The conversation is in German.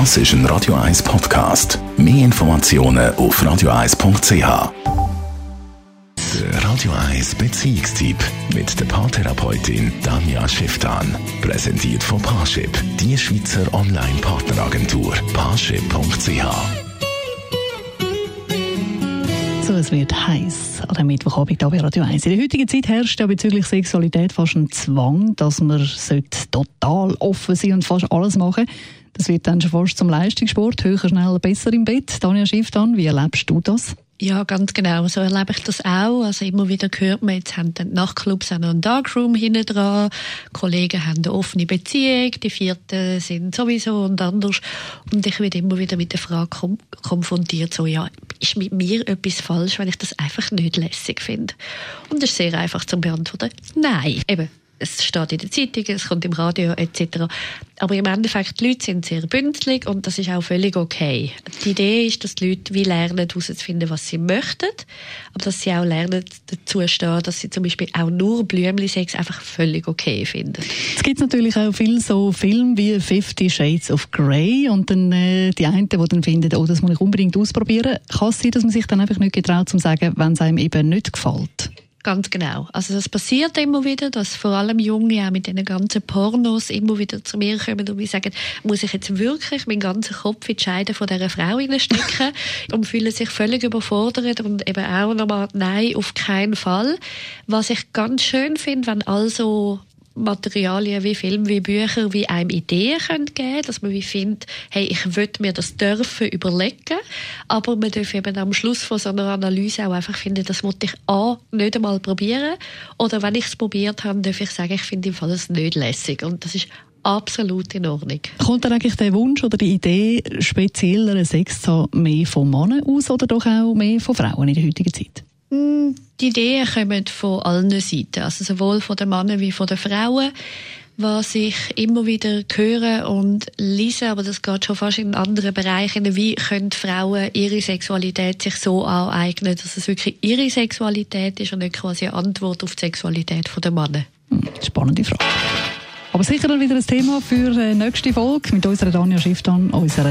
Das ist ein Radio 1 Podcast. Mehr Informationen auf radio1.ch. Der Radio 1 Beziehungstyp mit der Paartherapeutin Danja Schifftan. Präsentiert von Paarship, die Schweizer Online-Partneragentur. Paarship.ch. So, es wird heiß an dem Mittwochabend hier bei Radio 1. In der heutigen Zeit herrscht ja bezüglich Sexualität fast ein Zwang, dass man total offen sein und fast alles machen Das wird dann schon fast zum Leistungssport, höher, schneller, besser im Bett. Tanja Schiff, dann, wie erlebst du das? Ja, ganz genau. So erlebe ich das auch. Also immer wieder hört man, jetzt haben die Nachtclubs auch noch einen Darkroom hinten dran. Kollegen haben eine offene Beziehung. Die vierten sind sowieso und anders. Und ich werde immer wieder mit der Frage konfrontiert, so, ja, ist mit mir etwas falsch, wenn ich das einfach nicht lässig finde? Und das ist sehr einfach zu beantworten. Nein. Eben, es steht in der Zeitung, es kommt im Radio etc. Aber im Endeffekt, die Leute sind sehr bündelig und das ist auch völlig okay. Die Idee ist, dass die Leute wie lernen, herauszufinden, was sie möchten, aber dass sie auch lernen, dazu stehen, dass sie zum Beispiel auch nur Blümli-Sex einfach völlig okay finden. Es gibt natürlich auch viele so Filme wie Fifty Shades of Grey und dann äh, die einen, die dann finden, oh, das muss ich unbedingt ausprobieren. Kann es sein, dass man sich dann einfach nicht getraut, zu sagen, wenn es einem eben nicht gefällt? Ganz genau. Also das passiert immer wieder, dass vor allem Junge auch mit den ganzen Pornos immer wieder zu mir kommen und mir sagen, muss ich jetzt wirklich meinen ganzen Kopf in die Scheide von dieser Frau stecken und fühlen sich völlig überfordert und eben auch nochmal, nein, auf keinen Fall. Was ich ganz schön finde, wenn also Materialien wie Film, wie Bücher, wie einem Ideen können geben dass man wie findet, hey, ich würde mir das dürfen überlegen, aber man darf eben am Schluss von so einer Analyse auch einfach finden, das wollte ich A, nicht einmal probieren oder wenn ich es probiert habe, darf ich sagen, ich finde im Fall es nicht lässig und das ist absolut in Ordnung. Kommt dann eigentlich der Wunsch oder die Idee, spezielleren Sex zu haben, mehr von Männern aus oder doch auch mehr von Frauen in der heutigen Zeit? Mm, die Ideen kommen von allen Seiten, also sowohl von den Männern wie von den Frauen. Was ich immer wieder höre und lese, aber das geht schon fast in anderen Bereichen, wie können Frauen ihre Sexualität sich so aneignen, dass es wirklich ihre Sexualität ist und nicht quasi eine Antwort auf die Sexualität der Männer. Hm, spannende Frage. Aber sicher wieder ein Thema für die äh, nächste Folge mit unserer Danja Schifftan, unserer